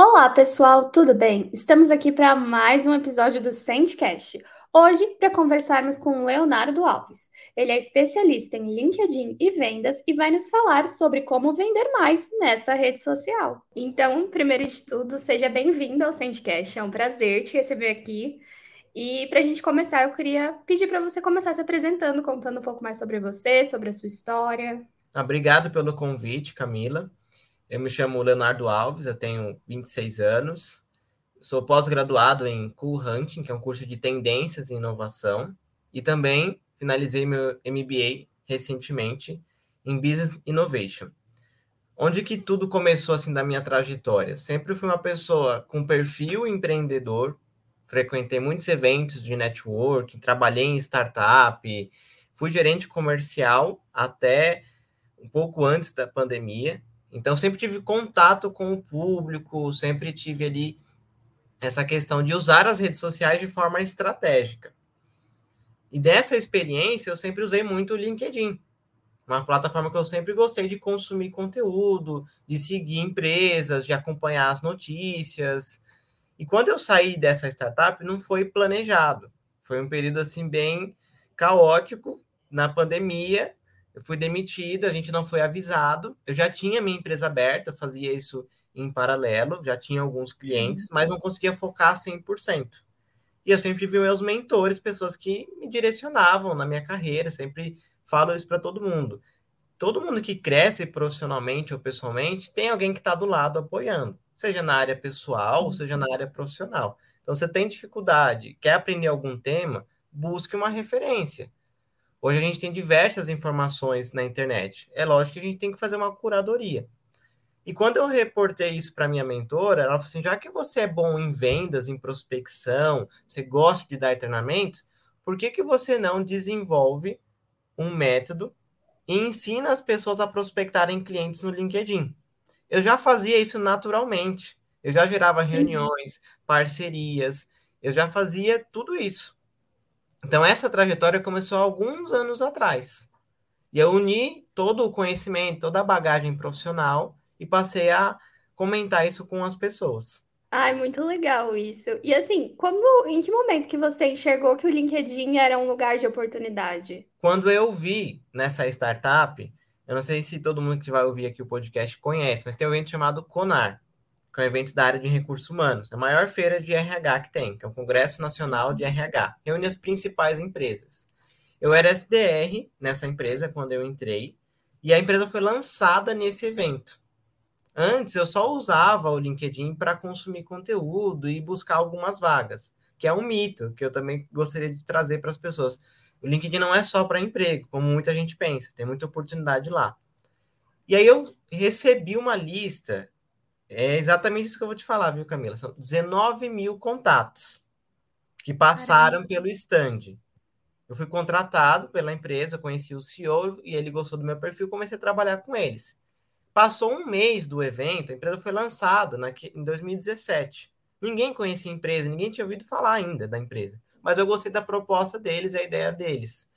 Olá, pessoal, tudo bem? Estamos aqui para mais um episódio do Sendcast. Hoje, para conversarmos com o Leonardo Alves. Ele é especialista em LinkedIn e vendas e vai nos falar sobre como vender mais nessa rede social. Então, primeiro de tudo, seja bem-vindo ao Sendcast. É um prazer te receber aqui. E para a gente começar, eu queria pedir para você começar se apresentando, contando um pouco mais sobre você, sobre a sua história. Obrigado pelo convite, Camila. Eu me chamo Leonardo Alves, eu tenho 26 anos, sou pós-graduado em Cool Hunting, que é um curso de tendências e inovação, e também finalizei meu MBA recentemente em Business Innovation. Onde que tudo começou assim da minha trajetória? Sempre fui uma pessoa com perfil empreendedor, frequentei muitos eventos de networking, trabalhei em startup, fui gerente comercial até um pouco antes da pandemia então, sempre tive contato com o público, sempre tive ali essa questão de usar as redes sociais de forma estratégica. E dessa experiência, eu sempre usei muito o LinkedIn, uma plataforma que eu sempre gostei de consumir conteúdo, de seguir empresas, de acompanhar as notícias. E quando eu saí dessa startup, não foi planejado. Foi um período assim bem caótico na pandemia eu fui demitido, a gente não foi avisado. Eu já tinha minha empresa aberta, fazia isso em paralelo, já tinha alguns clientes, uhum. mas não conseguia focar 100%. E eu sempre vi meus mentores, pessoas que me direcionavam na minha carreira, sempre falo isso para todo mundo. Todo mundo que cresce profissionalmente ou pessoalmente tem alguém que está do lado apoiando, seja na área pessoal, ou seja na área profissional. Então, você tem dificuldade, quer aprender algum tema, busque uma referência. Hoje a gente tem diversas informações na internet. É lógico que a gente tem que fazer uma curadoria. E quando eu reportei isso para minha mentora, ela falou assim: já que você é bom em vendas, em prospecção, você gosta de dar treinamentos, por que, que você não desenvolve um método e ensina as pessoas a prospectarem clientes no LinkedIn? Eu já fazia isso naturalmente. Eu já gerava uhum. reuniões, parcerias, eu já fazia tudo isso. Então, essa trajetória começou alguns anos atrás. E eu uni todo o conhecimento, toda a bagagem profissional e passei a comentar isso com as pessoas. Ai, muito legal isso. E assim, quando, em que momento que você enxergou que o LinkedIn era um lugar de oportunidade? Quando eu vi nessa startup, eu não sei se todo mundo que vai ouvir aqui o podcast conhece, mas tem um evento chamado Conar que é um evento da área de recursos humanos, a maior feira de RH que tem, que é o Congresso Nacional de RH, reúne as principais empresas. Eu era SDR nessa empresa quando eu entrei, e a empresa foi lançada nesse evento. Antes eu só usava o LinkedIn para consumir conteúdo e buscar algumas vagas, que é um mito que eu também gostaria de trazer para as pessoas. O LinkedIn não é só para emprego, como muita gente pensa, tem muita oportunidade lá. E aí eu recebi uma lista é exatamente isso que eu vou te falar, viu, Camila? São 19 mil contatos que passaram Caramba. pelo stand. Eu fui contratado pela empresa, conheci o CEO e ele gostou do meu perfil, comecei a trabalhar com eles. Passou um mês do evento, a empresa foi lançada na, em 2017. Ninguém conhecia a empresa, ninguém tinha ouvido falar ainda da empresa. Mas eu gostei da proposta deles, a ideia deles.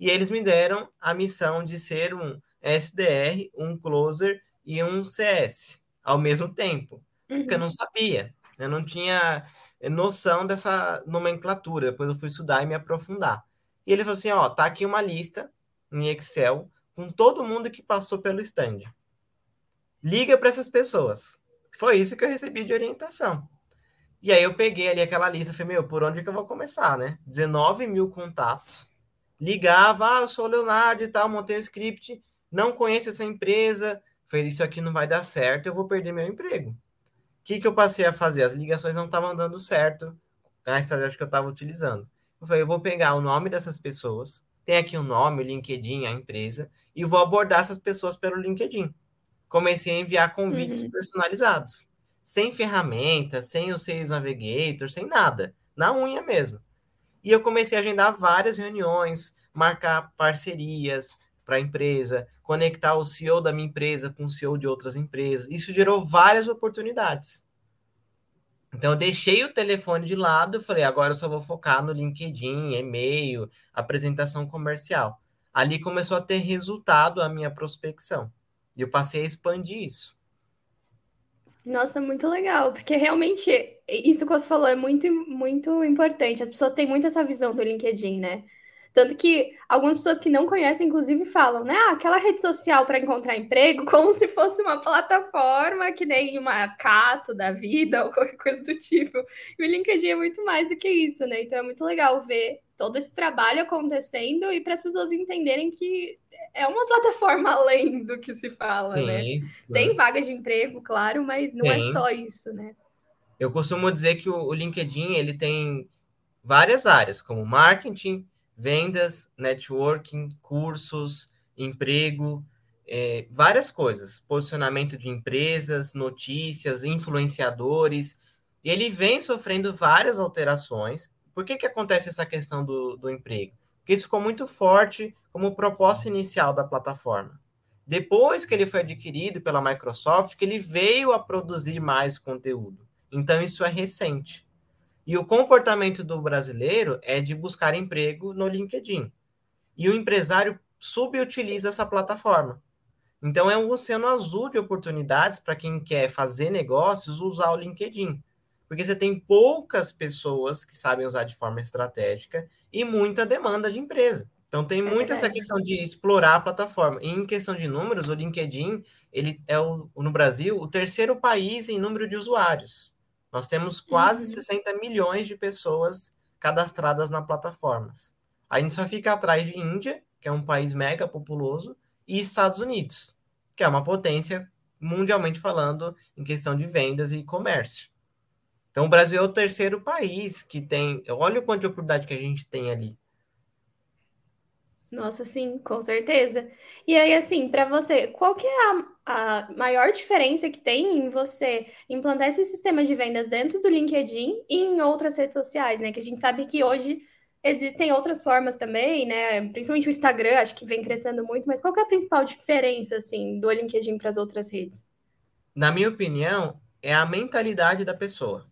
E eles me deram a missão de ser um SDR, um closer e um CS ao mesmo tempo, uhum. porque eu não sabia, eu não tinha noção dessa nomenclatura. Depois eu fui estudar e me aprofundar. E ele falou assim: ó, tá aqui uma lista em Excel com todo mundo que passou pelo stand. Liga para essas pessoas. Foi isso que eu recebi de orientação. E aí eu peguei ali aquela lista, falei, meu, por onde que eu vou começar, né? 19 mil contatos. Ligava, ah, eu sou o Leonardo e tal, montei um script, não conheço essa empresa, Falei, isso aqui não vai dar certo, eu vou perder meu emprego. O que, que eu passei a fazer? As ligações não estavam dando certo a estratégia que eu estava utilizando. Eu falei, eu vou pegar o nome dessas pessoas, tem aqui o um nome, o LinkedIn, a empresa, e vou abordar essas pessoas pelo LinkedIn. Comecei a enviar convites uhum. personalizados, sem ferramenta, sem o Sales Navigator, sem nada, na unha mesmo. E eu comecei a agendar várias reuniões, marcar parcerias, para a empresa, conectar o CEO da minha empresa com o CEO de outras empresas. Isso gerou várias oportunidades. Então, eu deixei o telefone de lado e falei, agora eu só vou focar no LinkedIn, e-mail, apresentação comercial. Ali começou a ter resultado a minha prospecção. E eu passei a expandir isso. Nossa, muito legal, porque realmente isso que você falou é muito, muito importante. As pessoas têm muito essa visão do LinkedIn, né? Tanto que algumas pessoas que não conhecem, inclusive, falam, né? Ah, aquela rede social para encontrar emprego, como se fosse uma plataforma que nem uma Cato da vida ou qualquer coisa do tipo. E o LinkedIn é muito mais do que isso, né? Então é muito legal ver todo esse trabalho acontecendo e para as pessoas entenderem que é uma plataforma além do que se fala, sim, né? Sim. Tem vagas de emprego, claro, mas não é só isso, né? Eu costumo dizer que o LinkedIn ele tem várias áreas, como marketing, vendas, networking, cursos, emprego, é, várias coisas, posicionamento de empresas, notícias, influenciadores. E ele vem sofrendo várias alterações. Por que, que acontece essa questão do, do emprego? Porque isso ficou muito forte como proposta inicial da plataforma. Depois que ele foi adquirido pela Microsoft, que ele veio a produzir mais conteúdo. Então, isso é recente. E o comportamento do brasileiro é de buscar emprego no LinkedIn. E o empresário subutiliza essa plataforma. Então é um oceano azul de oportunidades para quem quer fazer negócios usar o LinkedIn. Porque você tem poucas pessoas que sabem usar de forma estratégica e muita demanda de empresa. Então tem é muito essa questão de explorar a plataforma. E em questão de números, o LinkedIn ele é o, no Brasil o terceiro país em número de usuários. Nós temos quase uhum. 60 milhões de pessoas cadastradas na plataforma. A gente só fica atrás de Índia, que é um país mega populoso, e Estados Unidos, que é uma potência mundialmente falando em questão de vendas e comércio. Então, o Brasil é o terceiro país que tem. Olha o quanto de oportunidade que a gente tem ali. Nossa, sim, com certeza. E aí, assim, para você, qual que é a, a maior diferença que tem em você implantar esse sistema de vendas dentro do LinkedIn e em outras redes sociais, né? Que a gente sabe que hoje existem outras formas também, né? Principalmente o Instagram, acho que vem crescendo muito, mas qual é a principal diferença, assim, do LinkedIn para as outras redes? Na minha opinião, é a mentalidade da pessoa.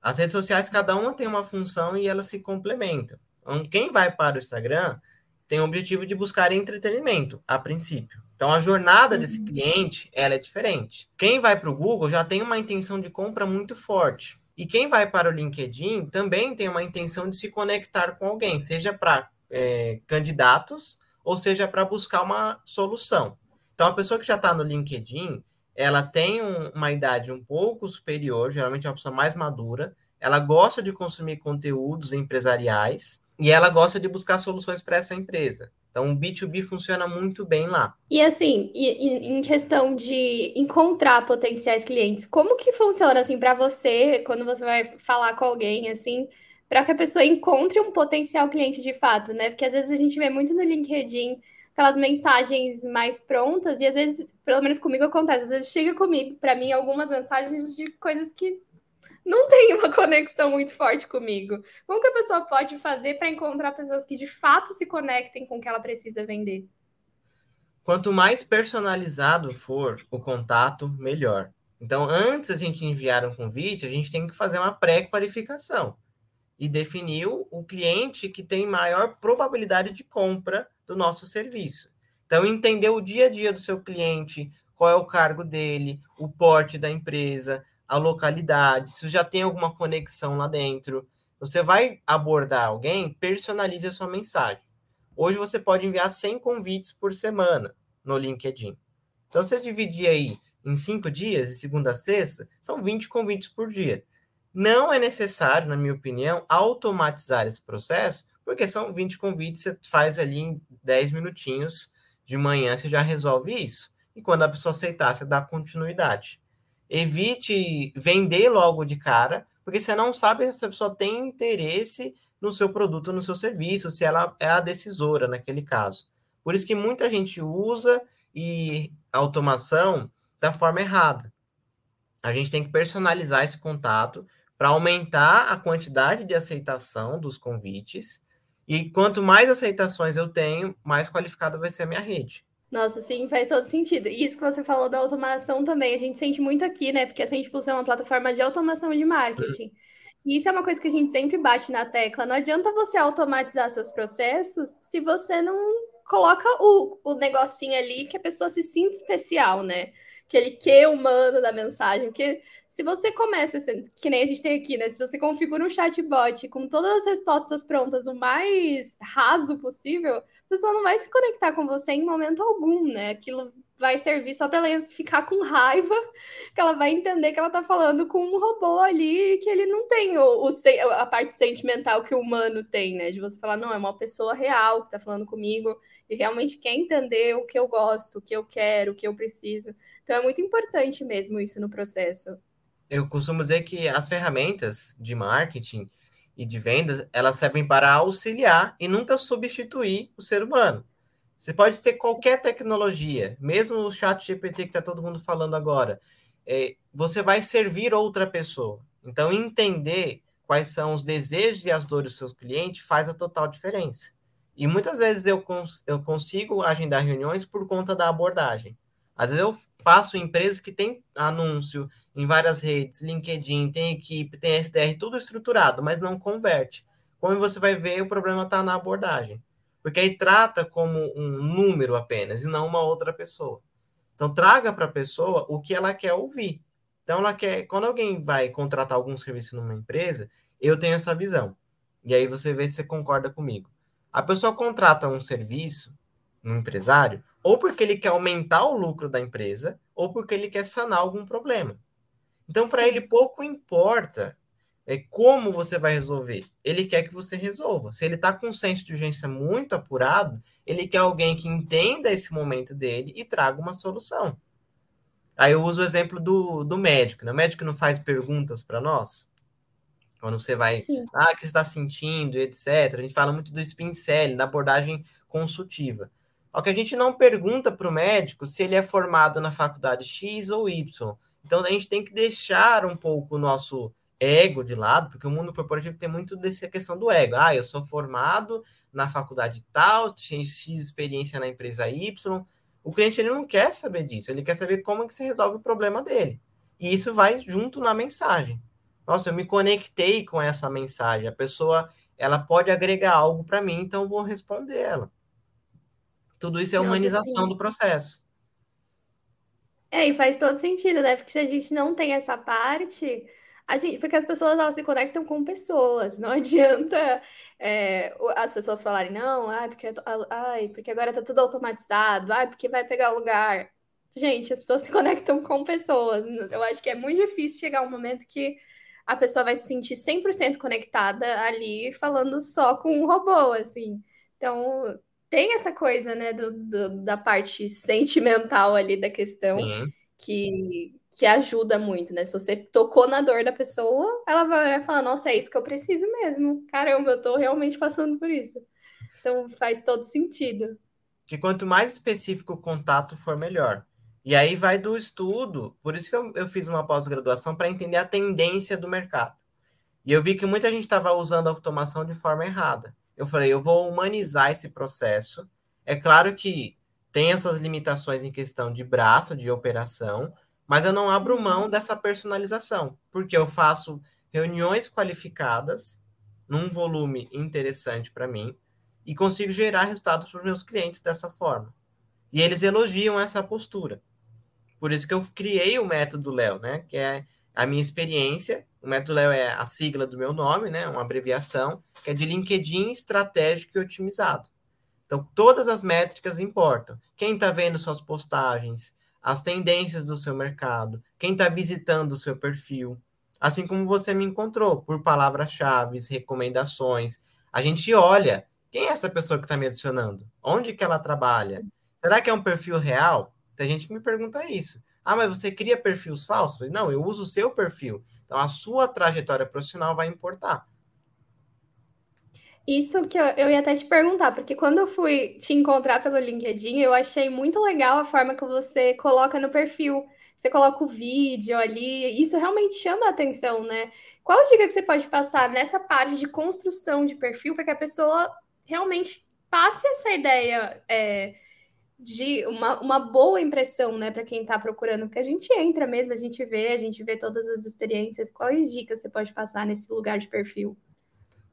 As redes sociais, cada uma tem uma função e elas se complementam. Então, quem vai para o Instagram tem o objetivo de buscar entretenimento, a princípio. Então, a jornada uhum. desse cliente, ela é diferente. Quem vai para o Google já tem uma intenção de compra muito forte. E quem vai para o LinkedIn também tem uma intenção de se conectar com alguém, seja para é, candidatos ou seja para buscar uma solução. Então, a pessoa que já está no LinkedIn, ela tem um, uma idade um pouco superior, geralmente é uma pessoa mais madura, ela gosta de consumir conteúdos empresariais e ela gosta de buscar soluções para essa empresa. Então, o B2B funciona muito bem lá. E assim, em questão de encontrar potenciais clientes, como que funciona assim para você quando você vai falar com alguém assim, para que a pessoa encontre um potencial cliente de fato, né? Porque às vezes a gente vê muito no LinkedIn aquelas mensagens mais prontas e às vezes, pelo menos comigo acontece, às vezes chega comigo para mim algumas mensagens de coisas que não tem uma conexão muito forte comigo. Como que a pessoa pode fazer para encontrar pessoas que de fato se conectem com o que ela precisa vender? Quanto mais personalizado for o contato, melhor. Então, antes a gente enviar um convite, a gente tem que fazer uma pré-qualificação e definir o cliente que tem maior probabilidade de compra do nosso serviço. Então, entender o dia a dia do seu cliente, qual é o cargo dele, o porte da empresa, a localidade, se já tem alguma conexão lá dentro. Você vai abordar alguém, personalize a sua mensagem. Hoje você pode enviar 100 convites por semana no LinkedIn. Então, você dividir aí em cinco dias, de segunda a sexta, são 20 convites por dia. Não é necessário, na minha opinião, automatizar esse processo, porque são 20 convites, você faz ali em 10 minutinhos de manhã, você já resolve isso. E quando a pessoa aceitar, você dá continuidade evite vender logo de cara, porque você não sabe se a pessoa tem interesse no seu produto, no seu serviço, se ela é a decisora naquele caso. Por isso que muita gente usa e automação da forma errada. A gente tem que personalizar esse contato para aumentar a quantidade de aceitação dos convites. E quanto mais aceitações eu tenho, mais qualificada vai ser a minha rede. Nossa, sim, faz todo sentido. E isso que você falou da automação também, a gente sente muito aqui, né? Porque a Sente Pulse é uma plataforma de automação de marketing. E isso é uma coisa que a gente sempre bate na tecla. Não adianta você automatizar seus processos se você não coloca o, o negocinho ali que a pessoa se sinta especial, né? Aquele que humano da mensagem, porque se você começa, que nem a gente tem aqui, né? Se você configura um chatbot com todas as respostas prontas o mais raso possível, a pessoa não vai se conectar com você em momento algum, né? Aquilo vai servir só para ela ficar com raiva, que ela vai entender que ela tá falando com um robô ali, que ele não tem o, o, a parte sentimental que o humano tem, né? De você falar, não, é uma pessoa real que tá falando comigo e realmente quer entender o que eu gosto, o que eu quero, o que eu preciso. Então é muito importante mesmo isso no processo. Eu costumo dizer que as ferramentas de marketing e de vendas, elas servem para auxiliar e nunca substituir o ser humano. Você pode ter qualquer tecnologia, mesmo o chat GPT que está todo mundo falando agora. É, você vai servir outra pessoa. Então, entender quais são os desejos e as dores dos seus clientes faz a total diferença. E muitas vezes eu, cons eu consigo agendar reuniões por conta da abordagem. Às vezes eu em empresas que têm anúncio em várias redes, LinkedIn, tem equipe, tem SDR, tudo estruturado, mas não converte. Como você vai ver, o problema está na abordagem porque aí trata como um número apenas e não uma outra pessoa. Então traga para a pessoa o que ela quer ouvir. Então ela quer, quando alguém vai contratar algum serviço numa empresa, eu tenho essa visão. E aí você vê se você concorda comigo. A pessoa contrata um serviço, um empresário, ou porque ele quer aumentar o lucro da empresa, ou porque ele quer sanar algum problema. Então, para ele, pouco importa é como você vai resolver. Ele quer que você resolva. Se ele está com um senso de urgência muito apurado, ele quer alguém que entenda esse momento dele e traga uma solução. Aí eu uso o exemplo do, do médico. Né? O médico não faz perguntas para nós. Quando você vai, Sim. ah, o que você está sentindo, etc. A gente fala muito do spincel, da abordagem consultiva. Só que a gente não pergunta para o médico se ele é formado na faculdade X ou Y. Então a gente tem que deixar um pouco o nosso ego de lado, porque o mundo corporativo tem muito dessa questão do ego. Ah, eu sou formado na faculdade tal, tenho X experiência na empresa Y. O cliente ele não quer saber disso, ele quer saber como é que se resolve o problema dele. E isso vai junto na mensagem. Nossa, eu me conectei com essa mensagem. A pessoa, ela pode agregar algo para mim, então eu vou responder ela. Tudo isso é humanização do processo. É, e faz todo sentido, né? Porque se a gente não tem essa parte, a gente, porque as pessoas elas se conectam com pessoas, não adianta é, as pessoas falarem, não, ai, porque, ai, porque agora tá tudo automatizado, ai, porque vai pegar lugar. Gente, as pessoas se conectam com pessoas. Eu acho que é muito difícil chegar um momento que a pessoa vai se sentir 100% conectada ali, falando só com um robô, assim. Então, tem essa coisa, né, do, do da parte sentimental ali da questão, que, que ajuda muito, né? Se você tocou na dor da pessoa, ela vai falar, nossa, é isso que eu preciso mesmo. Caramba, eu tô realmente passando por isso. Então faz todo sentido. Que quanto mais específico o contato for, melhor. E aí vai do estudo, por isso que eu, eu fiz uma pós-graduação para entender a tendência do mercado. E eu vi que muita gente estava usando a automação de forma errada. Eu falei, eu vou humanizar esse processo. É claro que tem as suas limitações em questão de braço, de operação, mas eu não abro mão dessa personalização, porque eu faço reuniões qualificadas num volume interessante para mim e consigo gerar resultados para os meus clientes dessa forma. E eles elogiam essa postura. Por isso que eu criei o método Léo, né? Que é a minha experiência. O método Léo é a sigla do meu nome, né? Uma abreviação, que é de LinkedIn estratégico e otimizado. Então, todas as métricas importam. Quem está vendo suas postagens, as tendências do seu mercado, quem está visitando o seu perfil, assim como você me encontrou, por palavras-chave, recomendações. A gente olha quem é essa pessoa que está me adicionando, onde que ela trabalha, será que é um perfil real? Tem gente que me pergunta isso. Ah, mas você cria perfis falsos? Não, eu uso o seu perfil. Então, a sua trajetória profissional vai importar. Isso que eu, eu ia até te perguntar, porque quando eu fui te encontrar pelo LinkedIn, eu achei muito legal a forma que você coloca no perfil. Você coloca o vídeo ali, isso realmente chama a atenção, né? Qual dica que você pode passar nessa parte de construção de perfil para que a pessoa realmente passe essa ideia é, de uma, uma boa impressão, né, para quem está procurando? Porque a gente entra mesmo, a gente vê, a gente vê todas as experiências. Quais dicas você pode passar nesse lugar de perfil?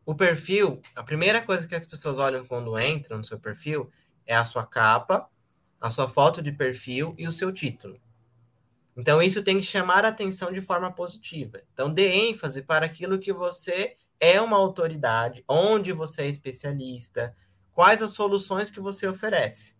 O perfil, a primeira coisa que as pessoas olham quando entram no seu perfil é a sua capa, a sua foto de perfil e o seu título. Então, isso tem que chamar a atenção de forma positiva. Então, dê ênfase para aquilo que você é uma autoridade, onde você é especialista, quais as soluções que você oferece.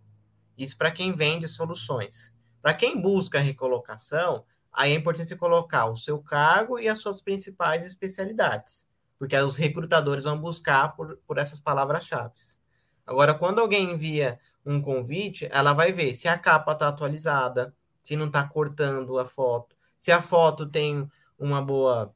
Isso para quem vende soluções. Para quem busca recolocação, aí é importante você colocar o seu cargo e as suas principais especialidades, porque os recrutadores vão buscar por, por essas palavras-chave. Agora, quando alguém envia um convite, ela vai ver se a capa está atualizada, se não está cortando a foto, se a foto tem uma boa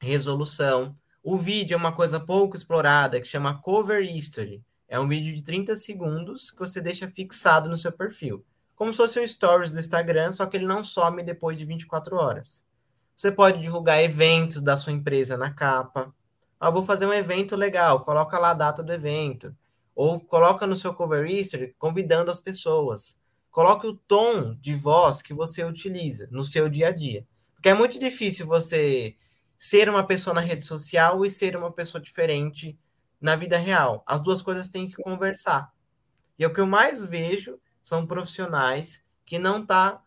resolução. O vídeo é uma coisa pouco explorada que chama Cover History. É um vídeo de 30 segundos que você deixa fixado no seu perfil como se fosse um stories do Instagram, só que ele não some depois de 24 horas. Você pode divulgar eventos da sua empresa na capa. Ah, vou fazer um evento legal, coloca lá a data do evento. Ou coloca no seu cover history convidando as pessoas. Coloque o tom de voz que você utiliza no seu dia a dia. Porque é muito difícil você ser uma pessoa na rede social e ser uma pessoa diferente na vida real. As duas coisas têm que conversar. E é o que eu mais vejo são profissionais que não tá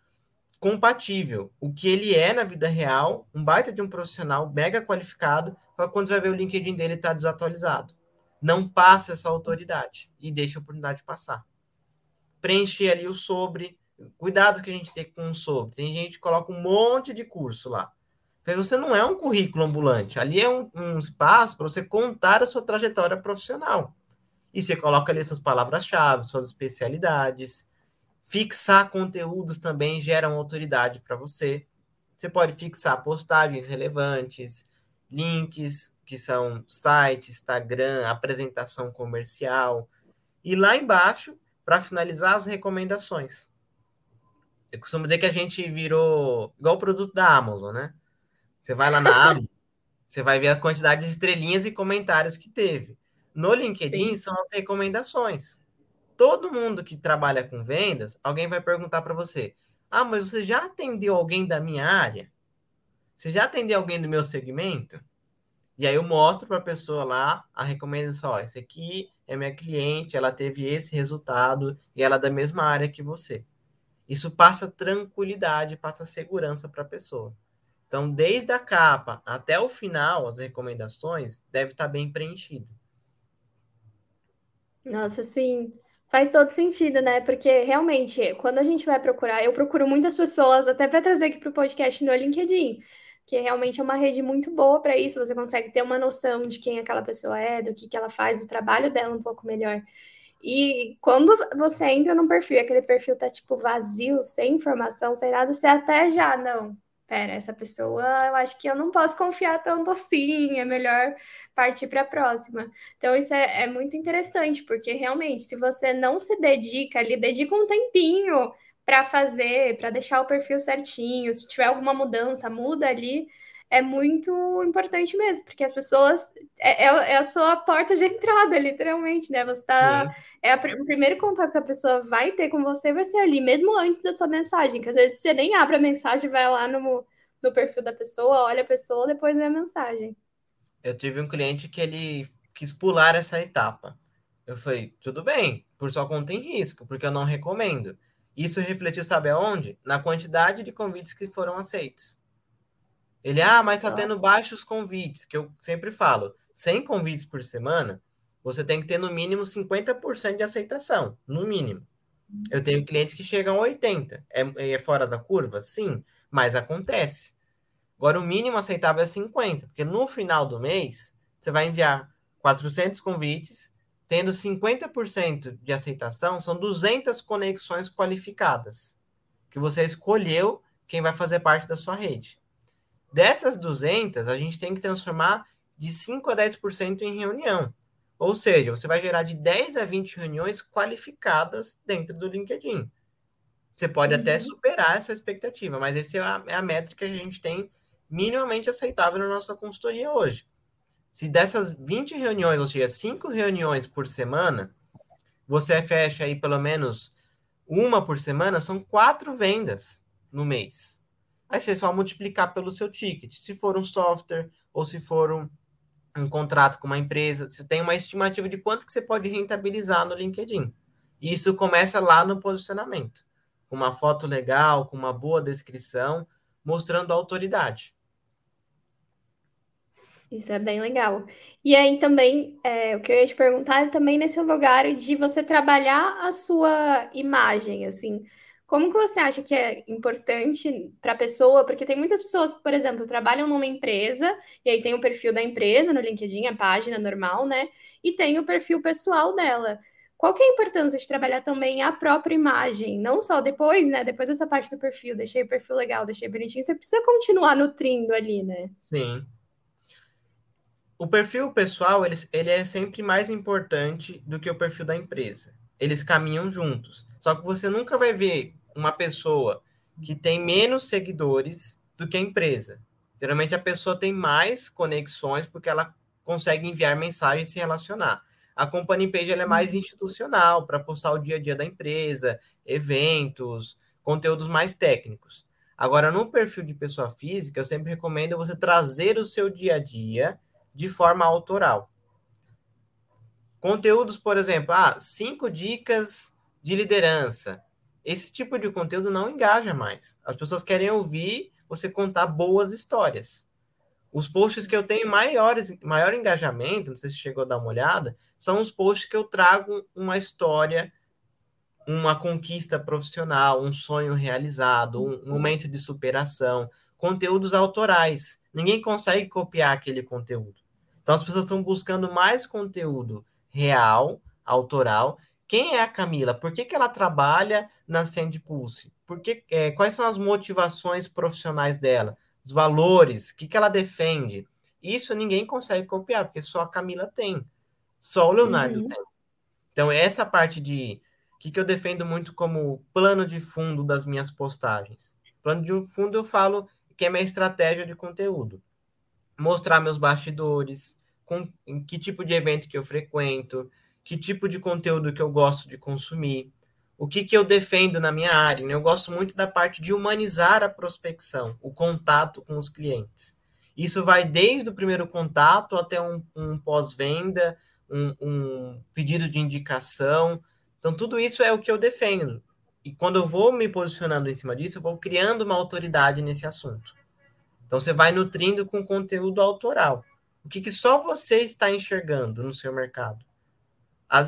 compatível. O que ele é na vida real, um baita de um profissional mega qualificado, só quando você vai ver o LinkedIn dele está desatualizado. Não passa essa autoridade e deixa a oportunidade passar. Preencher ali o sobre, cuidados que a gente tem com o sobre. Tem gente que coloca um monte de curso lá. Você não é um currículo ambulante. Ali é um, um espaço para você contar a sua trajetória profissional. E você coloca ali suas palavras-chave, suas especialidades, Fixar conteúdos também geram autoridade para você. Você pode fixar postagens relevantes, links que são site, Instagram, apresentação comercial. E lá embaixo, para finalizar, as recomendações. Eu costumo dizer que a gente virou igual o produto da Amazon, né? Você vai lá na Amazon, você vai ver a quantidade de estrelinhas e comentários que teve. No LinkedIn Sim. são as recomendações todo mundo que trabalha com vendas, alguém vai perguntar para você: Ah, mas você já atendeu alguém da minha área? Você já atendeu alguém do meu segmento? E aí eu mostro para a pessoa lá a recomendação: Ó, esse aqui é minha cliente, ela teve esse resultado e ela é da mesma área que você. Isso passa tranquilidade, passa segurança para a pessoa. Então, desde a capa até o final, as recomendações devem estar bem preenchido. Nossa, sim. Faz todo sentido, né? Porque realmente, quando a gente vai procurar, eu procuro muitas pessoas, até para trazer aqui para o podcast no LinkedIn, que realmente é uma rede muito boa para isso. Você consegue ter uma noção de quem aquela pessoa é, do que, que ela faz, do trabalho dela um pouco melhor. E quando você entra no perfil, aquele perfil tá tipo vazio, sem informação, sem nada, você até já não pera, essa pessoa, eu acho que eu não posso confiar tanto assim, é melhor partir para a próxima. Então, isso é, é, muito interessante, porque realmente, se você não se dedica ali, dedica um tempinho para fazer, para deixar o perfil certinho, se tiver alguma mudança, muda ali. É muito importante mesmo, porque as pessoas é, é, é a sua porta de entrada, literalmente, né? Você tá. É a, o primeiro contato que a pessoa vai ter com você vai ser ali, mesmo antes da sua mensagem, que às vezes você nem abre a mensagem, vai lá no, no perfil da pessoa, olha a pessoa, depois vê a mensagem. Eu tive um cliente que ele quis pular essa etapa. Eu falei, tudo bem, por sua conta em risco, porque eu não recomendo. Isso refletiu, sabe aonde? Na quantidade de convites que foram aceitos. Ele, ah, mas está tendo baixos convites, que eu sempre falo, 100 convites por semana, você tem que ter no mínimo 50% de aceitação, no mínimo. Eu tenho clientes que chegam a 80. É, é fora da curva? Sim, mas acontece. Agora, o mínimo aceitável é 50, porque no final do mês, você vai enviar 400 convites, tendo 50% de aceitação, são 200 conexões qualificadas, que você escolheu quem vai fazer parte da sua rede. Dessas 200, a gente tem que transformar de 5 a 10% em reunião. Ou seja, você vai gerar de 10 a 20 reuniões qualificadas dentro do LinkedIn. Você pode uhum. até superar essa expectativa, mas essa é a, é a métrica que a gente tem minimamente aceitável na nossa consultoria hoje. Se dessas 20 reuniões, ou seja, 5 reuniões por semana, você fecha aí pelo menos uma por semana, são quatro vendas no mês. Aí você só multiplicar pelo seu ticket. Se for um software ou se for um, um contrato com uma empresa, você tem uma estimativa de quanto que você pode rentabilizar no LinkedIn. E isso começa lá no posicionamento. com uma foto legal, com uma boa descrição, mostrando autoridade. Isso é bem legal. E aí também, é, o que eu ia te perguntar é também nesse lugar de você trabalhar a sua imagem, assim. Como que você acha que é importante para a pessoa? Porque tem muitas pessoas por exemplo, trabalham numa empresa, e aí tem o perfil da empresa no LinkedIn, a página normal, né? E tem o perfil pessoal dela. Qual que é a importância de trabalhar também a própria imagem? Não só depois, né? Depois dessa parte do perfil, deixei o perfil legal, deixei bonitinho, você precisa continuar nutrindo ali, né? Sim. O perfil pessoal, ele, ele é sempre mais importante do que o perfil da empresa. Eles caminham juntos. Só que você nunca vai ver uma pessoa que tem menos seguidores do que a empresa. Geralmente a pessoa tem mais conexões porque ela consegue enviar mensagens e se relacionar. A company page é mais uhum. institucional para postar o dia a dia da empresa, eventos, conteúdos mais técnicos. Agora, no perfil de pessoa física, eu sempre recomendo você trazer o seu dia a dia de forma autoral. Conteúdos, por exemplo, ah, cinco dicas de liderança. Esse tipo de conteúdo não engaja mais. As pessoas querem ouvir você contar boas histórias. Os posts que eu tenho maiores, maior engajamento, não sei se chegou a dar uma olhada, são os posts que eu trago uma história, uma conquista profissional, um sonho realizado, um momento de superação, conteúdos autorais. Ninguém consegue copiar aquele conteúdo. Então as pessoas estão buscando mais conteúdo real, autoral. Quem é a Camila? Por que, que ela trabalha na Send Pulse? Por que, é, quais são as motivações profissionais dela? os valores, o que, que ela defende. Isso ninguém consegue copiar, porque só a Camila tem. Só o Leonardo uhum. tem. Então, essa parte de o que, que eu defendo muito como plano de fundo das minhas postagens. Plano de fundo eu falo que é minha estratégia de conteúdo. Mostrar meus bastidores, com que tipo de evento que eu frequento, que tipo de conteúdo que eu gosto de consumir o que, que eu defendo na minha área. Né? Eu gosto muito da parte de humanizar a prospecção, o contato com os clientes. Isso vai desde o primeiro contato até um, um pós-venda, um, um pedido de indicação. Então, tudo isso é o que eu defendo. E quando eu vou me posicionando em cima disso, eu vou criando uma autoridade nesse assunto. Então, você vai nutrindo com conteúdo autoral. O que, que só você está enxergando no seu mercado?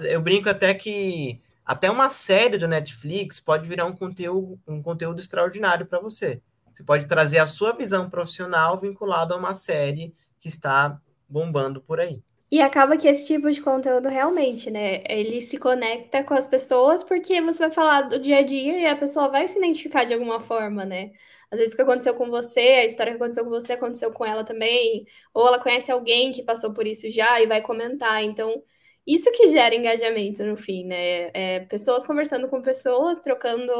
eu brinco até que até uma série do Netflix pode virar um conteúdo, um conteúdo extraordinário para você. Você pode trazer a sua visão profissional vinculado a uma série que está bombando por aí. E acaba que esse tipo de conteúdo realmente, né? Ele se conecta com as pessoas porque você vai falar do dia a dia e a pessoa vai se identificar de alguma forma, né? Às vezes o que aconteceu com você, a história que aconteceu com você aconteceu com ela também, ou ela conhece alguém que passou por isso já e vai comentar. Então, isso que gera engajamento no fim, né? É, pessoas conversando com pessoas, trocando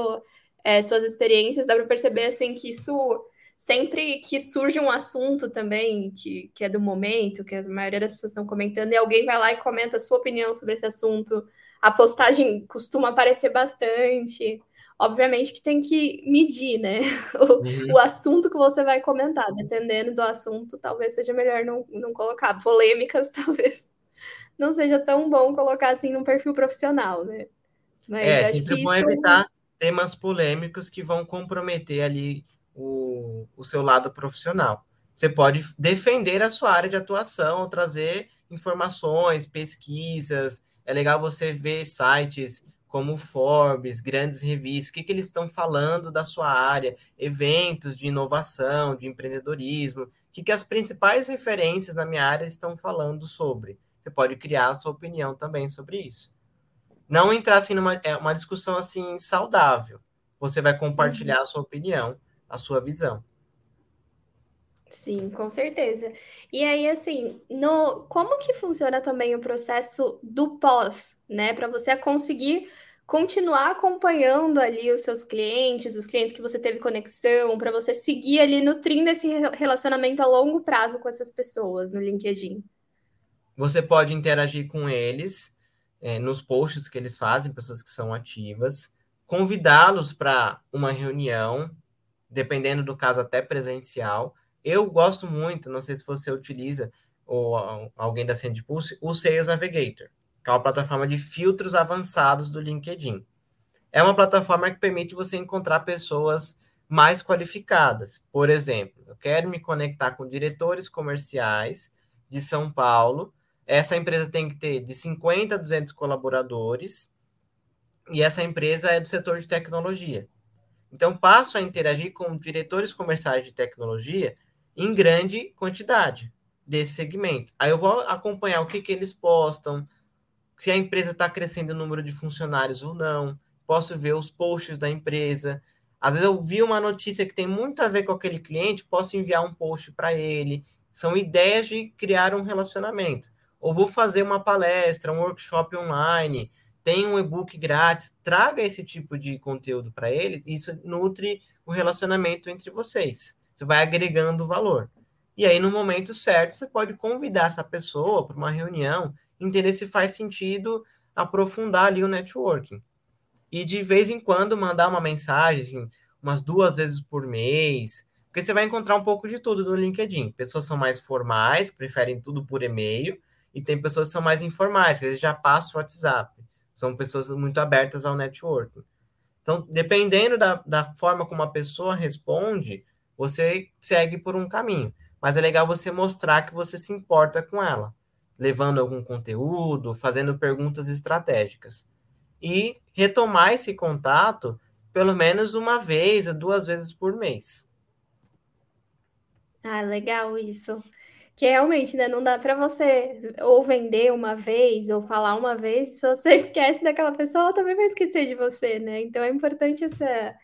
é, suas experiências, dá para perceber assim que isso sempre que surge um assunto também que, que é do momento, que a maioria das pessoas estão comentando, e alguém vai lá e comenta a sua opinião sobre esse assunto, a postagem costuma aparecer bastante. Obviamente que tem que medir, né? O, uhum. o assunto que você vai comentar. Dependendo do assunto, talvez seja melhor não, não colocar. Polêmicas, talvez não seja tão bom colocar assim num perfil profissional, né? Mas é, acho sempre que bom isso... evitar temas polêmicos que vão comprometer ali o, o seu lado profissional. Você pode defender a sua área de atuação, trazer informações, pesquisas. É legal você ver sites como Forbes, grandes revistas, o que, que eles estão falando da sua área, eventos de inovação, de empreendedorismo, o que, que as principais referências na minha área estão falando sobre. Você pode criar a sua opinião também sobre isso. Não entrar assim numa é uma discussão assim saudável. Você vai compartilhar uhum. a sua opinião, a sua visão. Sim, com certeza. E aí, assim, no como que funciona também o processo do pós, né? Para você conseguir continuar acompanhando ali os seus clientes, os clientes que você teve conexão, para você seguir ali nutrindo esse relacionamento a longo prazo com essas pessoas no LinkedIn. Você pode interagir com eles é, nos posts que eles fazem, pessoas que são ativas, convidá-los para uma reunião, dependendo do caso, até presencial. Eu gosto muito, não sei se você utiliza ou alguém da Sendpulse, o Sales Navigator, que é uma plataforma de filtros avançados do LinkedIn. é uma plataforma que permite você encontrar pessoas mais qualificadas. Por exemplo, eu quero me conectar com diretores comerciais de São Paulo. Essa empresa tem que ter de 50 a 200 colaboradores e essa empresa é do setor de tecnologia. Então, passo a interagir com diretores comerciais de tecnologia em grande quantidade desse segmento. Aí eu vou acompanhar o que, que eles postam, se a empresa está crescendo o número de funcionários ou não, posso ver os posts da empresa. Às vezes eu vi uma notícia que tem muito a ver com aquele cliente, posso enviar um post para ele. São ideias de criar um relacionamento. Ou vou fazer uma palestra, um workshop online, tem um e-book grátis, traga esse tipo de conteúdo para eles, isso nutre o relacionamento entre vocês. Você vai agregando valor. E aí, no momento certo, você pode convidar essa pessoa para uma reunião, entender se faz sentido aprofundar ali o networking. E de vez em quando mandar uma mensagem, umas duas vezes por mês, porque você vai encontrar um pouco de tudo no LinkedIn. Pessoas são mais formais, preferem tudo por e-mail, e tem pessoas que são mais informais, que às vezes já passam o WhatsApp. São pessoas muito abertas ao networking. Então, dependendo da, da forma como a pessoa responde, você segue por um caminho. Mas é legal você mostrar que você se importa com ela, levando algum conteúdo, fazendo perguntas estratégicas. E retomar esse contato pelo menos uma vez ou duas vezes por mês. Ah, legal isso que realmente, né, não dá para você ou vender uma vez ou falar uma vez, se você esquece daquela pessoa, ela também vai esquecer de você, né? Então é importante essa,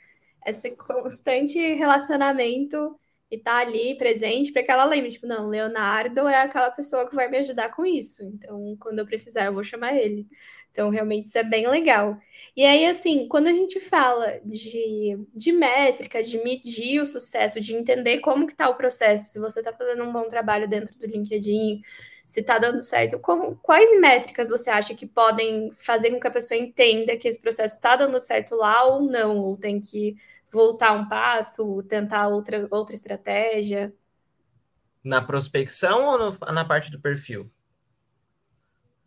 esse constante relacionamento e tá ali presente para que ela lembre, tipo, não, Leonardo é aquela pessoa que vai me ajudar com isso. Então, quando eu precisar, eu vou chamar ele. Então, realmente, isso é bem legal. E aí, assim, quando a gente fala de, de métrica, de medir o sucesso, de entender como que está o processo, se você está fazendo um bom trabalho dentro do LinkedIn, se está dando certo, como, quais métricas você acha que podem fazer com que a pessoa entenda que esse processo está dando certo lá ou não, ou tem que voltar um passo, tentar outra, outra estratégia? Na prospecção ou no, na parte do perfil?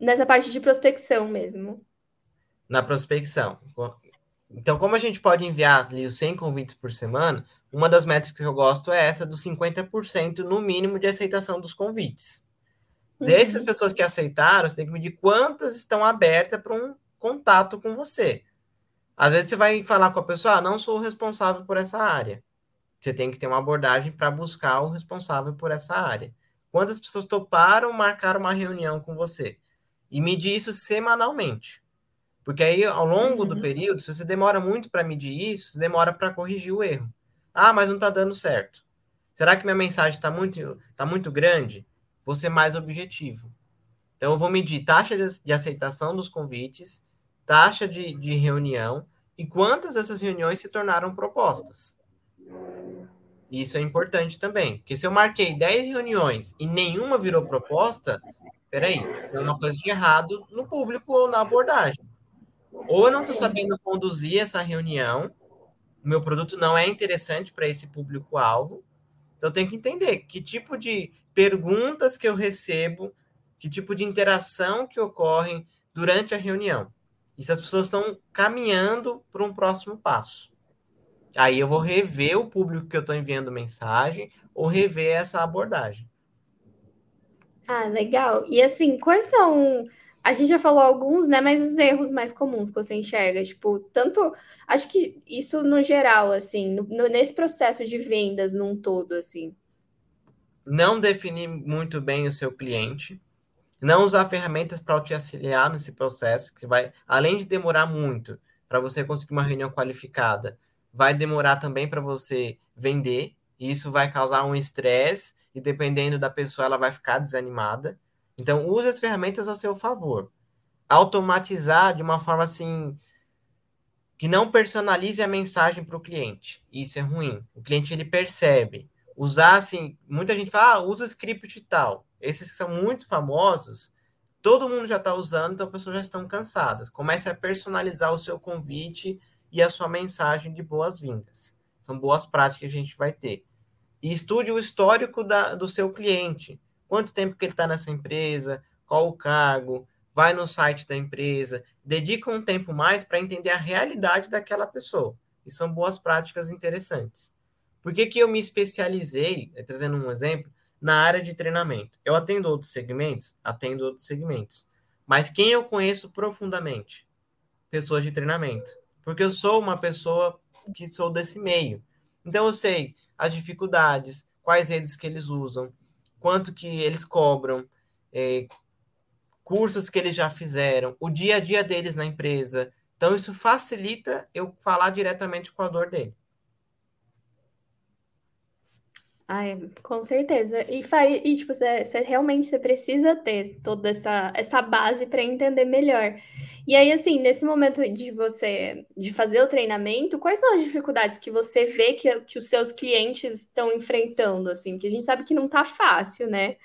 nessa parte de prospecção mesmo. Na prospecção. Então, como a gente pode enviar ali os 100 convites por semana, uma das métricas que eu gosto é essa dos 50% no mínimo de aceitação dos convites. Uhum. Dessas pessoas que aceitaram, você tem que medir quantas estão abertas para um contato com você. Às vezes você vai falar com a pessoa, ah, não sou o responsável por essa área. Você tem que ter uma abordagem para buscar o responsável por essa área. Quantas pessoas toparam marcar uma reunião com você? e medir isso semanalmente. Porque aí, ao longo uhum. do período, se você demora muito para medir isso, você demora para corrigir o erro. Ah, mas não está dando certo. Será que minha mensagem está muito, tá muito grande? Vou ser mais objetivo. Então, eu vou medir taxa de aceitação dos convites, taxa de, de reunião e quantas dessas reuniões se tornaram propostas. Isso é importante também, porque se eu marquei 10 reuniões e nenhuma virou proposta, peraí, tem uma coisa de errado no público ou na abordagem. Ou eu não estou sabendo conduzir essa reunião, o meu produto não é interessante para esse público-alvo, então tenho que entender que tipo de perguntas que eu recebo, que tipo de interação que ocorrem durante a reunião. E se as pessoas estão caminhando para um próximo passo. Aí eu vou rever o público que eu estou enviando mensagem ou rever essa abordagem. Ah, legal. E assim, quais são. A gente já falou alguns, né? Mas os erros mais comuns que você enxerga, tipo, tanto. Acho que isso no geral, assim, no, nesse processo de vendas num todo, assim. Não definir muito bem o seu cliente, não usar ferramentas para te auxiliar nesse processo, que vai, além de demorar muito para você conseguir uma reunião qualificada, vai demorar também para você vender, e isso vai causar um estresse e dependendo da pessoa, ela vai ficar desanimada. Então, use as ferramentas a seu favor. Automatizar de uma forma assim que não personalize a mensagem para o cliente. Isso é ruim. O cliente ele percebe. Usar assim, muita gente fala, ah, usa script e tal. Esses que são muito famosos, todo mundo já está usando, então as pessoas já estão cansadas. Comece a personalizar o seu convite e a sua mensagem de boas-vindas. São boas práticas que a gente vai ter e estude o histórico da, do seu cliente. Quanto tempo que ele está nessa empresa, qual o cargo, vai no site da empresa, dedica um tempo mais para entender a realidade daquela pessoa. E são boas práticas interessantes. Por que, que eu me especializei, eh, trazendo um exemplo, na área de treinamento? Eu atendo outros segmentos? Atendo outros segmentos. Mas quem eu conheço profundamente? Pessoas de treinamento. Porque eu sou uma pessoa que sou desse meio. Então eu sei as dificuldades, quais redes que eles usam, quanto que eles cobram, é, cursos que eles já fizeram, o dia a dia deles na empresa. Então, isso facilita eu falar diretamente com a dor dele. Ai, com certeza. E, faz, e tipo, você, você realmente você precisa ter toda essa, essa base para entender melhor. E aí, assim, nesse momento de você de fazer o treinamento, quais são as dificuldades que você vê que, que os seus clientes estão enfrentando, assim? Que a gente sabe que não tá fácil, né?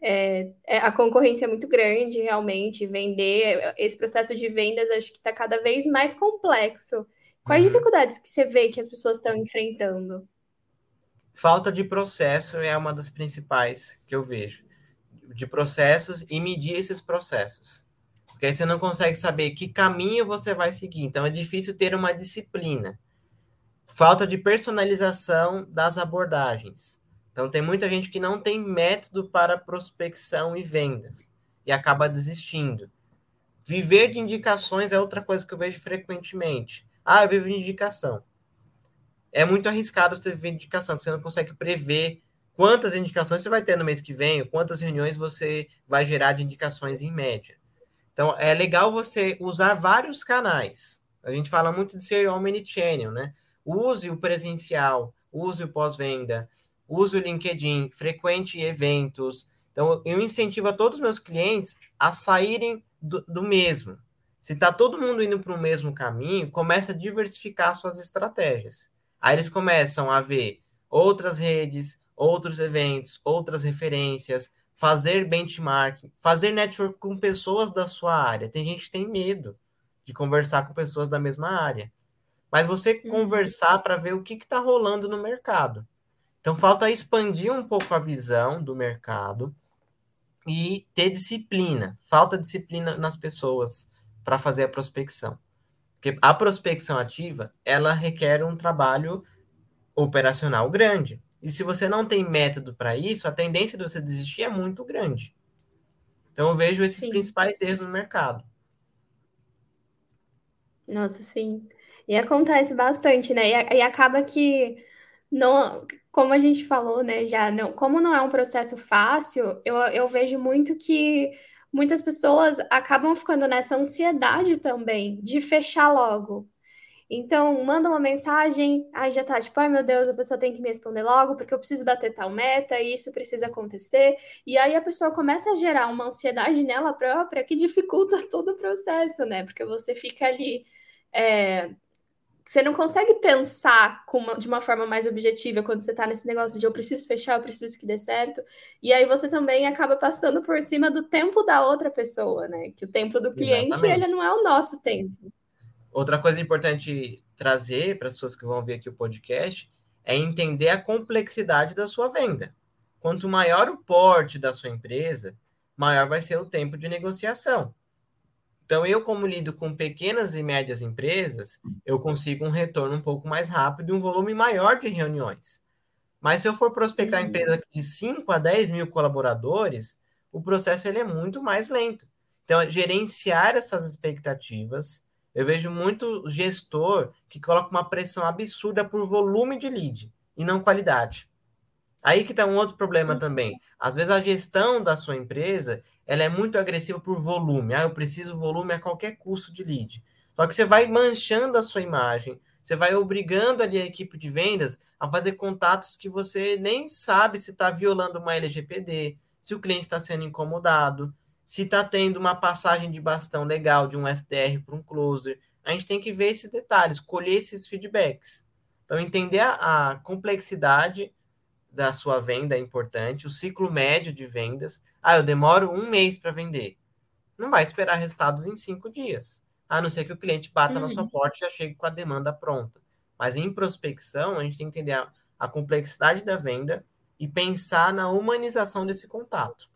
É, é, a concorrência é muito grande, realmente, vender, esse processo de vendas acho que está cada vez mais complexo. Quais uhum. dificuldades que você vê que as pessoas estão enfrentando? Falta de processo é uma das principais que eu vejo. De processos e medir esses processos. Porque aí você não consegue saber que caminho você vai seguir. Então é difícil ter uma disciplina. Falta de personalização das abordagens. Então, tem muita gente que não tem método para prospecção e vendas e acaba desistindo. Viver de indicações é outra coisa que eu vejo frequentemente. Ah, eu vivo de indicação. É muito arriscado você de indicação, você não consegue prever quantas indicações você vai ter no mês que vem, quantas reuniões você vai gerar de indicações em média. Então, é legal você usar vários canais. A gente fala muito de ser omnichannel, né? Use o presencial, use o pós-venda, use o LinkedIn, frequente eventos. Então, eu incentivo a todos os meus clientes a saírem do, do mesmo. Se está todo mundo indo para o mesmo caminho, começa a diversificar suas estratégias. Aí eles começam a ver outras redes, outros eventos, outras referências, fazer benchmarking, fazer network com pessoas da sua área. Tem gente que tem medo de conversar com pessoas da mesma área. Mas você uhum. conversar para ver o que está rolando no mercado. Então, falta expandir um pouco a visão do mercado e ter disciplina. Falta disciplina nas pessoas para fazer a prospecção. Porque a prospecção ativa, ela requer um trabalho operacional grande. E se você não tem método para isso, a tendência de você desistir é muito grande. Então, eu vejo esses sim. principais erros no mercado. Nossa, sim. E acontece bastante, né? E, e acaba que não, como a gente falou, né, já não, como não é um processo fácil, eu, eu vejo muito que muitas pessoas acabam ficando nessa ansiedade também de fechar logo. Então, manda uma mensagem, aí já tá tipo, ai meu Deus, a pessoa tem que me responder logo, porque eu preciso bater tal meta, e isso precisa acontecer. E aí a pessoa começa a gerar uma ansiedade nela própria que dificulta todo o processo, né? Porque você fica ali é, você não consegue pensar uma, de uma forma mais objetiva quando você está nesse negócio de eu preciso fechar, eu preciso que dê certo. E aí você também acaba passando por cima do tempo da outra pessoa, né? Que o tempo do cliente, Exatamente. ele não é o nosso tempo. Outra coisa importante trazer para as pessoas que vão ver aqui o podcast é entender a complexidade da sua venda. Quanto maior o porte da sua empresa, maior vai ser o tempo de negociação. Então, eu, como lido com pequenas e médias empresas, eu consigo um retorno um pouco mais rápido e um volume maior de reuniões. Mas se eu for prospectar uhum. empresa de 5 a 10 mil colaboradores, o processo ele é muito mais lento. Então, gerenciar essas expectativas, eu vejo muito gestor que coloca uma pressão absurda por volume de lead e não qualidade. Aí que está um outro problema uhum. também. Às vezes a gestão da sua empresa ela é muito agressiva por volume. Ah, eu preciso volume a qualquer custo de lead. Só que você vai manchando a sua imagem, você vai obrigando ali a equipe de vendas a fazer contatos que você nem sabe se está violando uma LGPD, se o cliente está sendo incomodado, se está tendo uma passagem de bastão legal de um SDR para um closer. A gente tem que ver esses detalhes, colher esses feedbacks. Então, entender a, a complexidade da sua venda é importante, o ciclo médio de vendas. Ah, eu demoro um mês para vender. Não vai esperar resultados em cinco dias. A não ser que o cliente bata uhum. na sua uhum. porta e já chegue com a demanda pronta. Mas em prospecção, a gente tem que entender a, a complexidade da venda e pensar na humanização desse contato.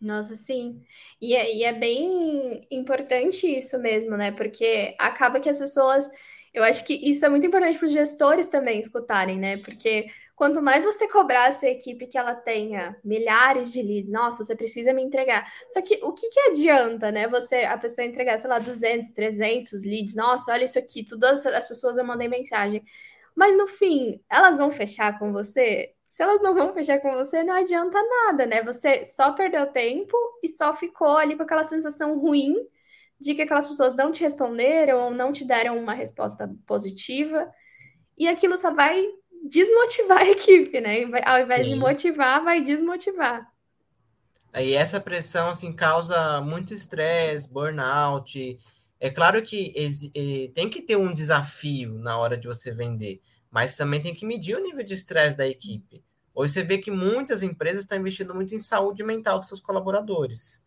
Nossa, sim. E é, e é bem importante isso mesmo, né? Porque acaba que as pessoas. Eu acho que isso é muito importante para os gestores também escutarem, né? Porque quanto mais você cobrar a equipe que ela tenha milhares de leads, nossa, você precisa me entregar. Só que o que, que adianta, né? Você, a pessoa entregar, sei lá, 200, 300 leads, nossa, olha isso aqui, todas as pessoas eu mandei mensagem. Mas no fim, elas vão fechar com você? se elas não vão fechar com você, não adianta nada, né? Você só perdeu tempo e só ficou ali com aquela sensação ruim de que aquelas pessoas não te responderam ou não te deram uma resposta positiva. E aquilo só vai desmotivar a equipe, né? Ao invés Sim. de motivar, vai desmotivar. E essa pressão assim causa muito estresse, burnout. É claro que tem que ter um desafio na hora de você vender mas também tem que medir o nível de estresse da equipe. Hoje você vê que muitas empresas estão investindo muito em saúde mental dos seus colaboradores.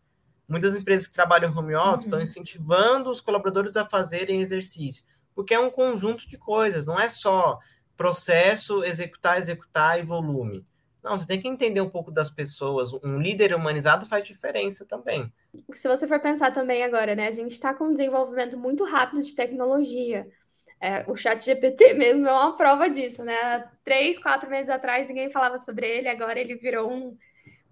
Muitas empresas que trabalham home office uhum. estão incentivando os colaboradores a fazerem exercício, porque é um conjunto de coisas, não é só processo, executar, executar e volume. Não, você tem que entender um pouco das pessoas. Um líder humanizado faz diferença também. Se você for pensar também agora, né? A gente está com um desenvolvimento muito rápido de tecnologia. É, o chat GPT mesmo é uma prova disso, né? Três, quatro meses atrás ninguém falava sobre ele, agora ele virou um,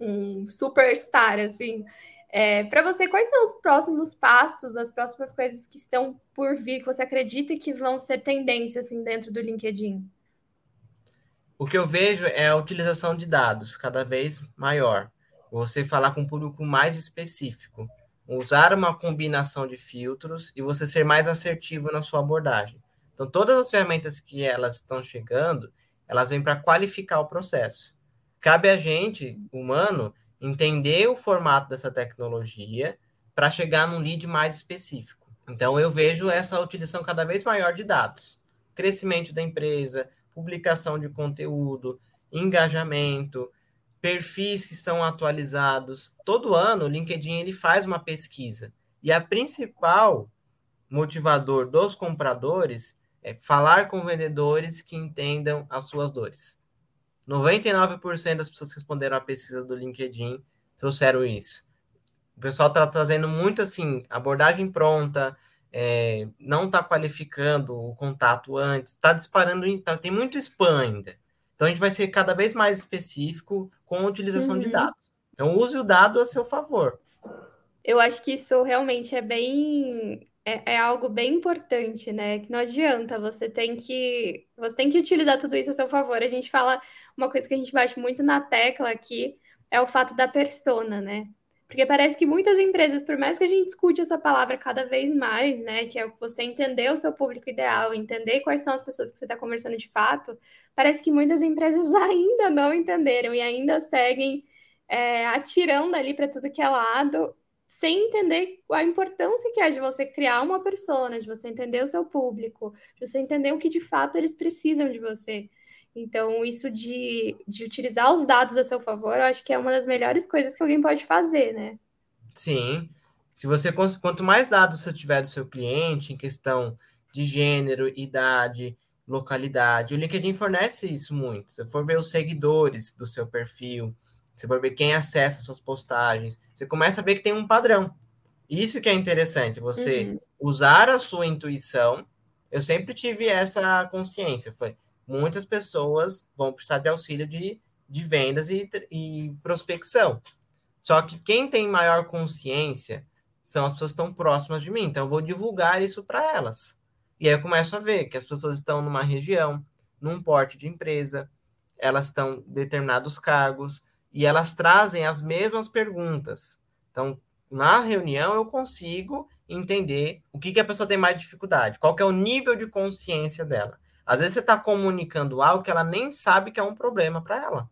um superstar, assim. É, Para você, quais são os próximos passos, as próximas coisas que estão por vir, que você acredita que vão ser tendência assim, dentro do LinkedIn? O que eu vejo é a utilização de dados cada vez maior. Você falar com um público mais específico, usar uma combinação de filtros e você ser mais assertivo na sua abordagem. Então, todas as ferramentas que elas estão chegando, elas vêm para qualificar o processo. Cabe a gente, humano, entender o formato dessa tecnologia para chegar num lead mais específico. Então, eu vejo essa utilização cada vez maior de dados. Crescimento da empresa, publicação de conteúdo, engajamento, perfis que são atualizados. Todo ano, o LinkedIn ele faz uma pesquisa. E a principal motivador dos compradores é falar com vendedores que entendam as suas dores. 99% das pessoas que responderam à pesquisa do LinkedIn trouxeram isso. O pessoal está trazendo muito assim, abordagem pronta, é, não está qualificando o contato antes, está disparando, tá, tem muito spam ainda. Então a gente vai ser cada vez mais específico com a utilização uhum. de dados. Então use o dado a seu favor. Eu acho que isso realmente é bem é, é algo bem importante, né? Que não adianta, você tem que você tem que utilizar tudo isso a seu favor. A gente fala uma coisa que a gente bate muito na tecla aqui é o fato da persona, né? Porque parece que muitas empresas, por mais que a gente escute essa palavra cada vez mais, né, que é você entender o seu público ideal, entender quais são as pessoas que você está conversando de fato, parece que muitas empresas ainda não entenderam e ainda seguem é, atirando ali para tudo que é lado sem entender a importância que é de você criar uma persona, de você entender o seu público, de você entender o que de fato eles precisam de você. Então, isso de, de utilizar os dados a seu favor, eu acho que é uma das melhores coisas que alguém pode fazer, né? Sim. Se você quanto mais dados você tiver do seu cliente em questão de gênero, idade, localidade, o LinkedIn fornece isso muito. Se for ver os seguidores do seu perfil, você vai ver quem acessa suas postagens. Você começa a ver que tem um padrão. Isso que é interessante, você uhum. usar a sua intuição. Eu sempre tive essa consciência. Foi muitas pessoas vão precisar de auxílio de, de vendas e, e prospecção. Só que quem tem maior consciência são as pessoas que estão próximas de mim. Então, eu vou divulgar isso para elas. E aí eu começo a ver que as pessoas estão numa região, num porte de empresa, elas estão em determinados cargos, e elas trazem as mesmas perguntas. Então, na reunião eu consigo entender o que, que a pessoa tem mais dificuldade, qual é o nível de consciência dela. Às vezes você está comunicando algo que ela nem sabe que é um problema para ela.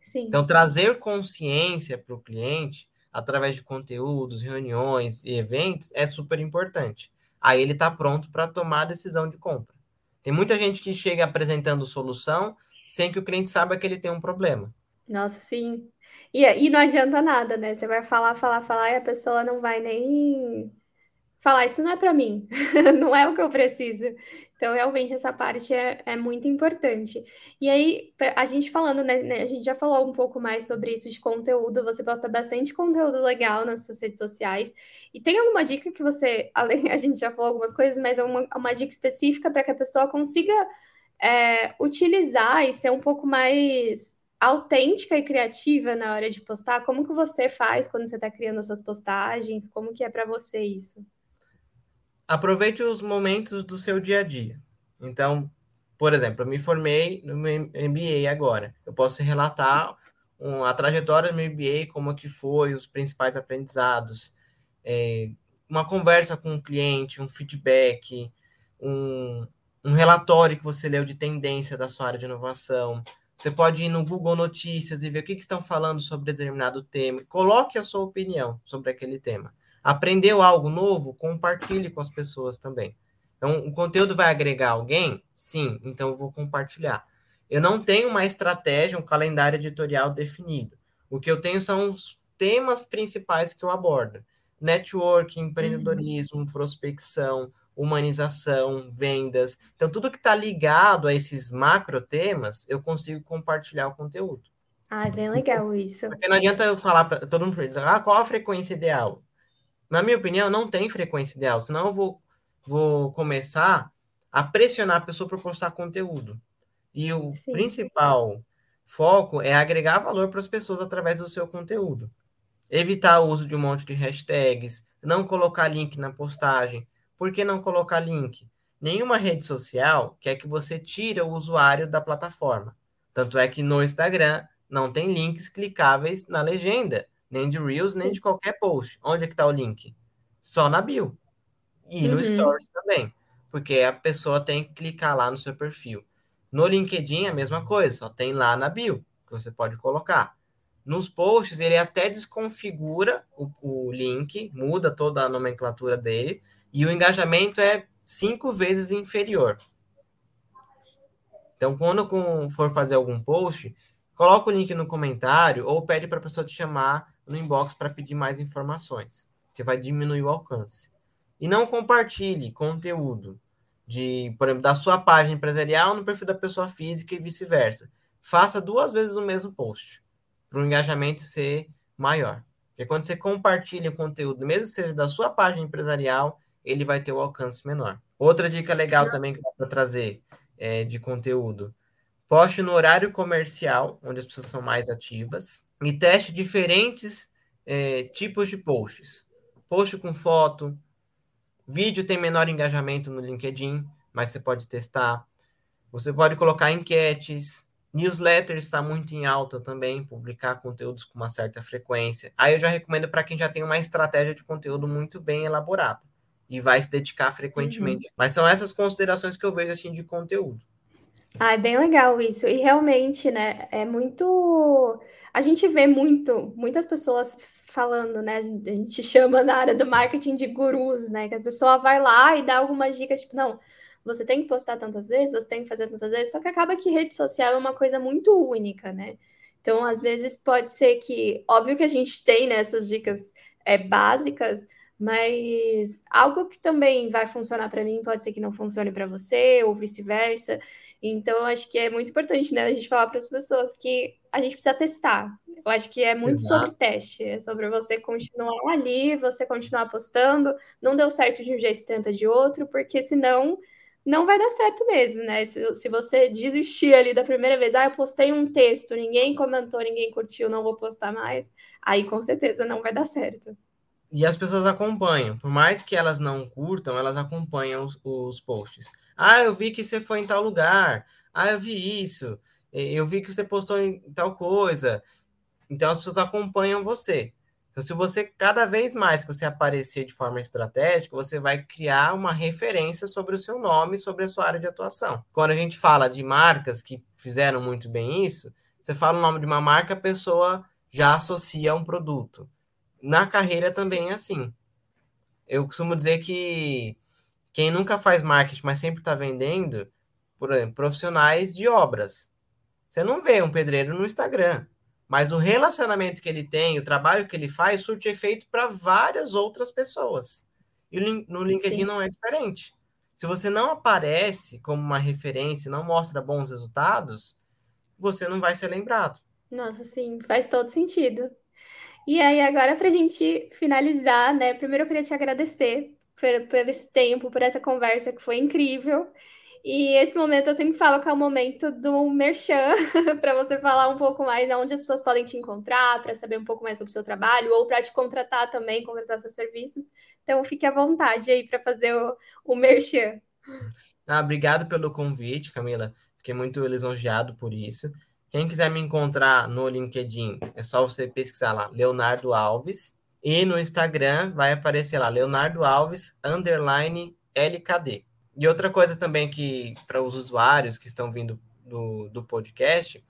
Sim. Então, trazer consciência para o cliente através de conteúdos, reuniões e eventos é super importante. Aí ele está pronto para tomar a decisão de compra. Tem muita gente que chega apresentando solução sem que o cliente saiba que ele tem um problema. Nossa, sim. E, e não adianta nada, né? Você vai falar, falar, falar e a pessoa não vai nem falar isso não é para mim, não é o que eu preciso. Então, realmente, essa parte é, é muito importante. E aí, a gente falando, né, né, a gente já falou um pouco mais sobre isso de conteúdo, você posta bastante conteúdo legal nas suas redes sociais. E tem alguma dica que você, além, a gente já falou algumas coisas, mas é uma, uma dica específica para que a pessoa consiga é, utilizar e ser um pouco mais autêntica e criativa na hora de postar? Como que você faz quando você está criando suas postagens? Como que é para você isso? Aproveite os momentos do seu dia a dia. Então, por exemplo, eu me formei no MBA agora. Eu posso relatar um, a trajetória do meu MBA, como que foi, os principais aprendizados, é, uma conversa com um cliente, um feedback, um, um relatório que você leu de tendência da sua área de inovação. Você pode ir no Google Notícias e ver o que, que estão falando sobre determinado tema. Coloque a sua opinião sobre aquele tema. Aprendeu algo novo? Compartilhe com as pessoas também. Então, o conteúdo vai agregar alguém? Sim, então eu vou compartilhar. Eu não tenho uma estratégia, um calendário editorial definido. O que eu tenho são os temas principais que eu abordo: networking, empreendedorismo, uhum. prospecção, humanização, vendas. Então, tudo que está ligado a esses macro temas, eu consigo compartilhar o conteúdo. Ah, bem legal isso. Porque não adianta eu falar para todo mundo, ah, qual a frequência ideal? Na minha opinião, não tem frequência ideal, senão eu vou, vou começar a pressionar a pessoa para postar conteúdo. E o Sim. principal foco é agregar valor para as pessoas através do seu conteúdo. Evitar o uso de um monte de hashtags, não colocar link na postagem, por que não colocar link? Nenhuma rede social quer que você tire o usuário da plataforma. Tanto é que no Instagram não tem links clicáveis na legenda, nem de Reels, nem de qualquer post. Onde é que está o link? Só na bio. E uhum. no Stories também. Porque a pessoa tem que clicar lá no seu perfil. No LinkedIn, a mesma coisa, só tem lá na bio que você pode colocar. Nos posts, ele até desconfigura o, o link, muda toda a nomenclatura dele, e o engajamento é cinco vezes inferior. Então, quando for fazer algum post, coloca o link no comentário ou pede para a pessoa te chamar no inbox para pedir mais informações. Você vai diminuir o alcance. E não compartilhe conteúdo de, por exemplo, da sua página empresarial no perfil da pessoa física e vice-versa. Faça duas vezes o mesmo post para o engajamento ser maior. Porque quando você compartilha o conteúdo, mesmo que seja da sua página empresarial, ele vai ter o alcance menor. Outra dica legal também que dá para trazer é, de conteúdo. Poste no horário comercial, onde as pessoas são mais ativas, e teste diferentes é, tipos de posts. Post com foto, vídeo tem menor engajamento no LinkedIn, mas você pode testar. Você pode colocar enquetes, newsletter está muito em alta também, publicar conteúdos com uma certa frequência. Aí eu já recomendo para quem já tem uma estratégia de conteúdo muito bem elaborada e vai se dedicar frequentemente. Uhum. Mas são essas considerações que eu vejo assim de conteúdo. Ah, é bem legal isso. E realmente, né, é muito. A gente vê muito, muitas pessoas falando, né? A gente chama na área do marketing de gurus, né? Que a pessoa vai lá e dá alguma dica, tipo, não, você tem que postar tantas vezes, você tem que fazer tantas vezes, só que acaba que rede social é uma coisa muito única, né? Então, às vezes, pode ser que, óbvio que a gente tem né, dicas é, básicas, mas algo que também vai funcionar para mim pode ser que não funcione para você ou vice-versa. Então, acho que é muito importante, né, a gente falar para as pessoas que a gente precisa testar. Eu acho que é muito Exato. sobre teste, é sobre você continuar ali, você continuar apostando. Não deu certo de um jeito, tenta de outro, porque senão não vai dar certo mesmo, né? Se, se você desistir ali da primeira vez, ah, eu postei um texto, ninguém comentou, ninguém curtiu, não vou postar mais, aí com certeza não vai dar certo. E as pessoas acompanham, por mais que elas não curtam, elas acompanham os, os posts. Ah, eu vi que você foi em tal lugar. Ah, eu vi isso. Eu vi que você postou em tal coisa. Então as pessoas acompanham você. Então, se você, cada vez mais que você aparecer de forma estratégica, você vai criar uma referência sobre o seu nome, sobre a sua área de atuação. Quando a gente fala de marcas que fizeram muito bem isso, você fala o nome de uma marca, a pessoa já associa a um produto na carreira também é assim. Eu costumo dizer que quem nunca faz marketing, mas sempre está vendendo, por exemplo, profissionais de obras. Você não vê um pedreiro no Instagram, mas o relacionamento que ele tem, o trabalho que ele faz, surte efeito para várias outras pessoas. E no LinkedIn Sim. não é diferente. Se você não aparece como uma referência, não mostra bons resultados, você não vai ser lembrado. Nossa, sim, faz todo sentido. E aí, agora, para a gente finalizar, né? Primeiro eu queria te agradecer por, por esse tempo, por essa conversa que foi incrível. E esse momento eu sempre falo que é o momento do merchan, para você falar um pouco mais onde as pessoas podem te encontrar, para saber um pouco mais sobre o seu trabalho, ou para te contratar também, contratar seus serviços. Então, fique à vontade aí para fazer o, o merchan. Ah, obrigado pelo convite, Camila. Fiquei muito lisonjeado por isso. Quem quiser me encontrar no LinkedIn, é só você pesquisar lá, Leonardo Alves. E no Instagram vai aparecer lá, Leonardo Alves, underline LKD. E outra coisa também que, para os usuários que estão vindo do, do podcast,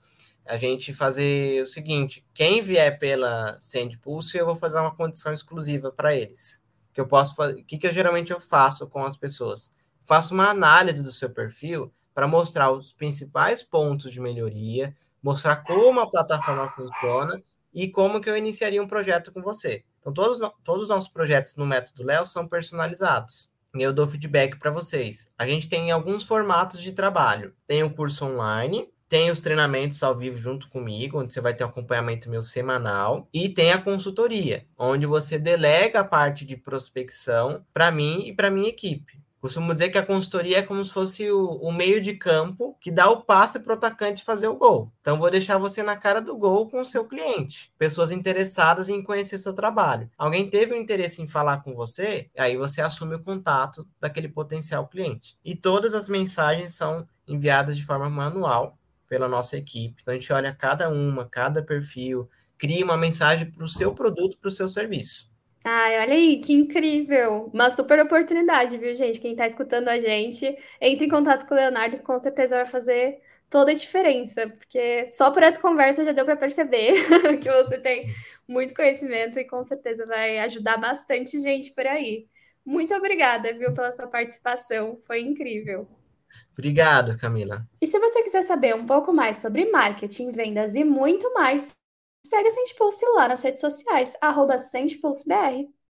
a gente fazer o seguinte: quem vier pela SendPulse, eu vou fazer uma condição exclusiva para eles. Que eu posso fazer. O que, que eu geralmente eu faço com as pessoas? Faço uma análise do seu perfil para mostrar os principais pontos de melhoria, mostrar como a plataforma funciona e como que eu iniciaria um projeto com você. Então, todos, todos os nossos projetos no Método Léo são personalizados e eu dou feedback para vocês. A gente tem alguns formatos de trabalho. Tem o curso online, tem os treinamentos ao vivo junto comigo, onde você vai ter um acompanhamento meu semanal, e tem a consultoria, onde você delega a parte de prospecção para mim e para minha equipe. Costumo dizer que a consultoria é como se fosse o, o meio de campo que dá o passe para o atacante fazer o gol. Então, vou deixar você na cara do gol com o seu cliente. Pessoas interessadas em conhecer seu trabalho. Alguém teve um interesse em falar com você, aí você assume o contato daquele potencial cliente. E todas as mensagens são enviadas de forma manual pela nossa equipe. Então, a gente olha cada uma, cada perfil, cria uma mensagem para o seu produto, para o seu serviço. Ai, olha aí, que incrível! Uma super oportunidade, viu, gente? Quem está escutando a gente, entre em contato com o Leonardo, que com certeza vai fazer toda a diferença, porque só por essa conversa já deu para perceber que você tem muito conhecimento e com certeza vai ajudar bastante gente por aí. Muito obrigada, viu, pela sua participação, foi incrível. Obrigado, Camila. E se você quiser saber um pouco mais sobre marketing, vendas e muito mais, Segue a Sente Pulse lá nas redes sociais, arroba SentePulseBR.